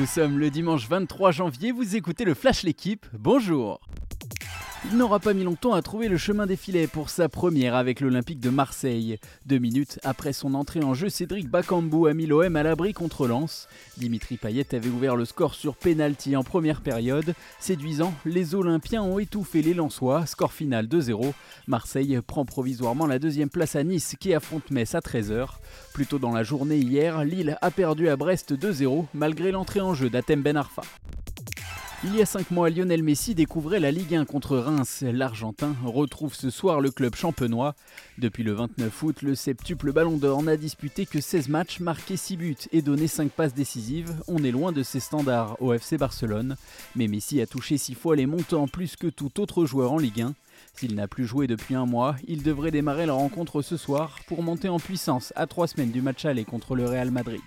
Nous sommes le dimanche 23 janvier, vous écoutez le Flash L'équipe, bonjour il n'aura pas mis longtemps à trouver le chemin des filets pour sa première avec l'Olympique de Marseille. Deux minutes après son entrée en jeu, Cédric Bakambu a mis l'OM à l'abri contre Lens. Dimitri Payet avait ouvert le score sur penalty en première période. Séduisant, les Olympiens ont étouffé les Lensois, score final 2-0. Marseille prend provisoirement la deuxième place à Nice qui affronte Metz à 13h. Plus tôt dans la journée hier, Lille a perdu à Brest 2-0 malgré l'entrée en jeu d'Atem Ben Arfa. Il y a 5 mois, Lionel Messi découvrait la Ligue 1 contre Reims. L'Argentin retrouve ce soir le club champenois. Depuis le 29 août, le septuple Ballon d'Or n'a disputé que 16 matchs, marqué 6 buts et donné 5 passes décisives. On est loin de ses standards au FC Barcelone. Mais Messi a touché 6 fois les montants plus que tout autre joueur en Ligue 1. S'il n'a plus joué depuis un mois, il devrait démarrer la rencontre ce soir pour monter en puissance à 3 semaines du match aller contre le Real Madrid.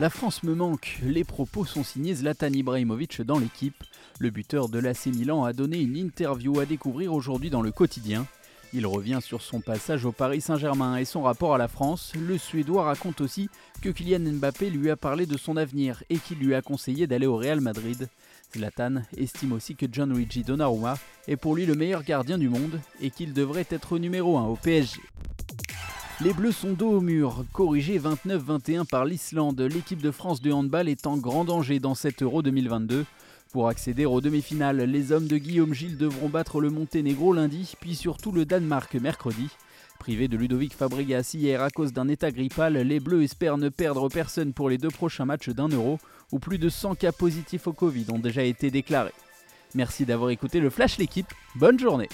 La France me manque. Les propos sont signés Zlatan Ibrahimovic dans l'équipe. Le buteur de l'AC Milan a donné une interview à découvrir aujourd'hui dans le quotidien. Il revient sur son passage au Paris Saint-Germain et son rapport à la France. Le Suédois raconte aussi que Kylian Mbappé lui a parlé de son avenir et qu'il lui a conseillé d'aller au Real Madrid. Zlatan estime aussi que John Luigi Donnarumma est pour lui le meilleur gardien du monde et qu'il devrait être numéro 1 au PSG. Les Bleus sont dos au mur. Corrigé 29-21 par l'Islande, l'équipe de France de handball est en grand danger dans cet Euro 2022. Pour accéder aux demi-finales, les hommes de Guillaume Gilles devront battre le Monténégro lundi, puis surtout le Danemark mercredi. Privés de Ludovic Fabregas hier à cause d'un état grippal, les Bleus espèrent ne perdre personne pour les deux prochains matchs d'un euro, où plus de 100 cas positifs au Covid ont déjà été déclarés. Merci d'avoir écouté le Flash l'équipe, bonne journée